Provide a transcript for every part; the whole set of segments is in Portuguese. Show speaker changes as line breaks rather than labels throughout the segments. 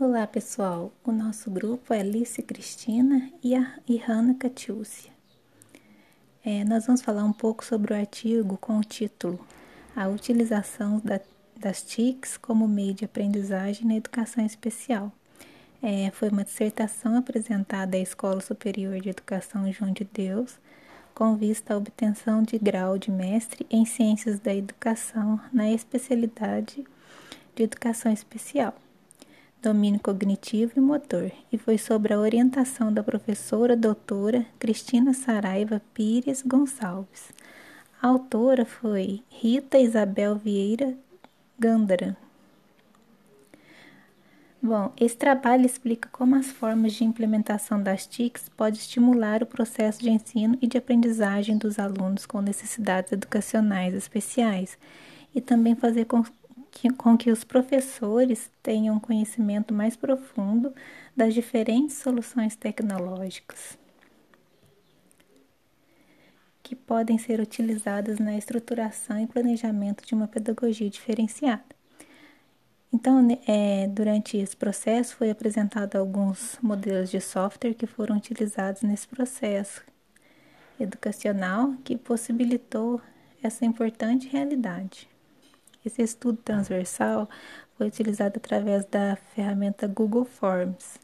Olá pessoal, o nosso grupo é Alice Cristina e a e Hanna Catiúcia. É, nós vamos falar um pouco sobre o artigo com o título A utilização da, das TICs como meio de aprendizagem na educação especial. É, foi uma dissertação apresentada à Escola Superior de Educação João de Deus, com vista à obtenção de grau de mestre em Ciências da Educação na especialidade de Educação Especial domínio cognitivo e motor, e foi sobre a orientação da professora doutora Cristina Saraiva Pires Gonçalves. A autora foi Rita Isabel Vieira Gandara. Bom, esse trabalho explica como as formas de implementação das TICs podem estimular o processo de ensino e de aprendizagem dos alunos com necessidades educacionais especiais e também fazer que, com que os professores tenham um conhecimento mais profundo das diferentes soluções tecnológicas que podem ser utilizadas na estruturação e planejamento de uma pedagogia diferenciada. Então, é, durante esse processo, foi apresentado alguns modelos de software que foram utilizados nesse processo educacional que possibilitou essa importante realidade. Esse estudo transversal foi utilizado através da ferramenta Google Forms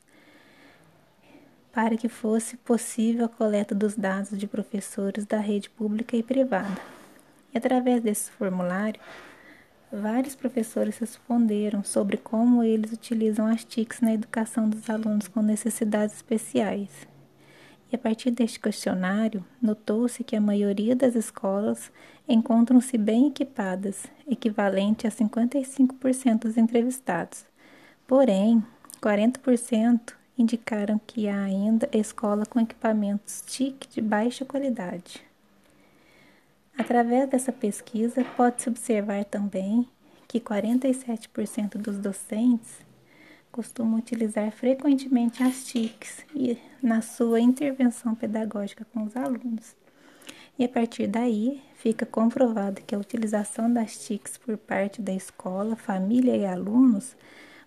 para que fosse possível a coleta dos dados de professores da rede pública e privada. E através desse formulário, vários professores responderam sobre como eles utilizam as TICs na educação dos alunos com necessidades especiais. A partir deste questionário, notou-se que a maioria das escolas encontram-se bem equipadas, equivalente a 55% dos entrevistados. Porém, 40% indicaram que há ainda escola com equipamentos TIC de baixa qualidade. Através dessa pesquisa, pode-se observar também que 47% dos docentes costuma utilizar frequentemente as TICs na sua intervenção pedagógica com os alunos. E a partir daí, fica comprovado que a utilização das TICs por parte da escola, família e alunos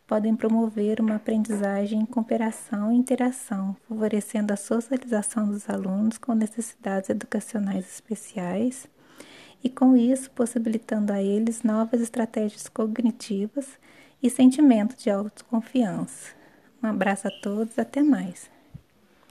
podem promover uma aprendizagem em cooperação e interação, favorecendo a socialização dos alunos com necessidades educacionais especiais e, com isso, possibilitando a eles novas estratégias cognitivas e sentimento de autoconfiança. Um abraço a todos, até mais.